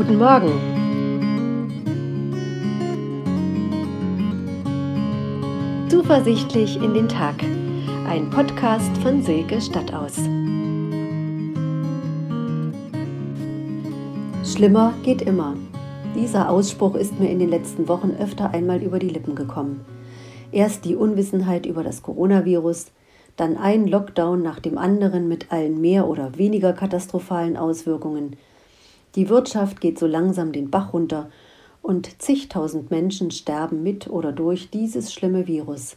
Guten Morgen. Zuversichtlich in den Tag. Ein Podcast von Silke Stadtaus. Schlimmer geht immer. Dieser Ausspruch ist mir in den letzten Wochen öfter einmal über die Lippen gekommen. Erst die Unwissenheit über das Coronavirus, dann ein Lockdown nach dem anderen mit allen mehr oder weniger katastrophalen Auswirkungen – die Wirtschaft geht so langsam den Bach runter und zigtausend Menschen sterben mit oder durch dieses schlimme Virus,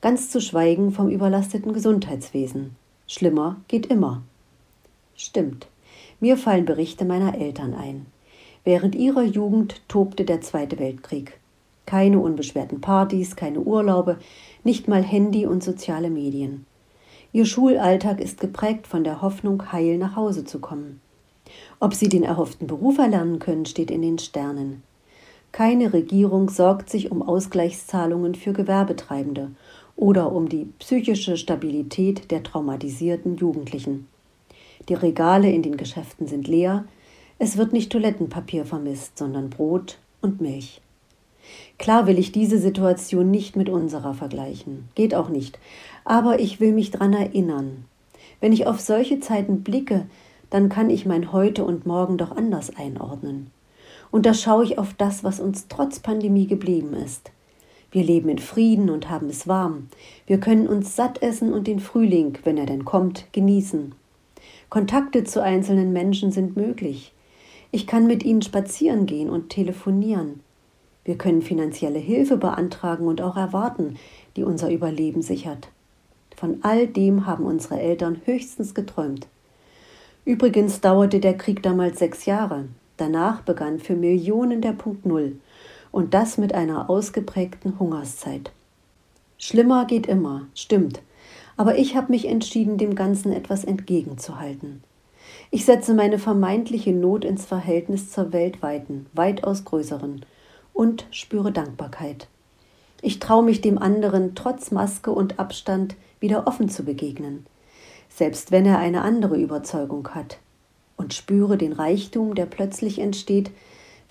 ganz zu schweigen vom überlasteten Gesundheitswesen. Schlimmer geht immer. Stimmt. Mir fallen Berichte meiner Eltern ein. Während ihrer Jugend tobte der Zweite Weltkrieg. Keine unbeschwerten Partys, keine Urlaube, nicht mal Handy und soziale Medien. Ihr Schulalltag ist geprägt von der Hoffnung, heil nach Hause zu kommen. Ob sie den erhofften Beruf erlernen können, steht in den Sternen. Keine Regierung sorgt sich um Ausgleichszahlungen für Gewerbetreibende oder um die psychische Stabilität der traumatisierten Jugendlichen. Die Regale in den Geschäften sind leer, es wird nicht Toilettenpapier vermisst, sondern Brot und Milch. Klar will ich diese Situation nicht mit unserer vergleichen, geht auch nicht, aber ich will mich daran erinnern. Wenn ich auf solche Zeiten blicke, dann kann ich mein Heute und Morgen doch anders einordnen. Und da schaue ich auf das, was uns trotz Pandemie geblieben ist. Wir leben in Frieden und haben es warm. Wir können uns satt essen und den Frühling, wenn er denn kommt, genießen. Kontakte zu einzelnen Menschen sind möglich. Ich kann mit ihnen spazieren gehen und telefonieren. Wir können finanzielle Hilfe beantragen und auch erwarten, die unser Überleben sichert. Von all dem haben unsere Eltern höchstens geträumt. Übrigens dauerte der Krieg damals sechs Jahre. Danach begann für Millionen der Punkt Null und das mit einer ausgeprägten Hungerszeit. Schlimmer geht immer, stimmt, aber ich habe mich entschieden, dem Ganzen etwas entgegenzuhalten. Ich setze meine vermeintliche Not ins Verhältnis zur weltweiten, weitaus größeren und spüre Dankbarkeit. Ich traue mich dem anderen trotz Maske und Abstand wieder offen zu begegnen selbst wenn er eine andere Überzeugung hat, und spüre den Reichtum, der plötzlich entsteht,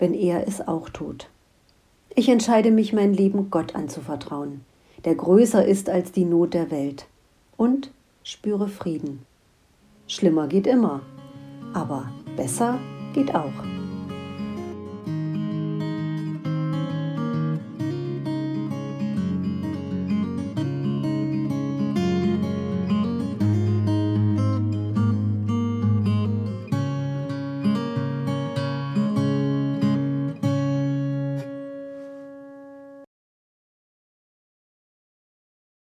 wenn er es auch tut. Ich entscheide mich, mein Leben Gott anzuvertrauen, der größer ist als die Not der Welt, und spüre Frieden. Schlimmer geht immer, aber besser geht auch.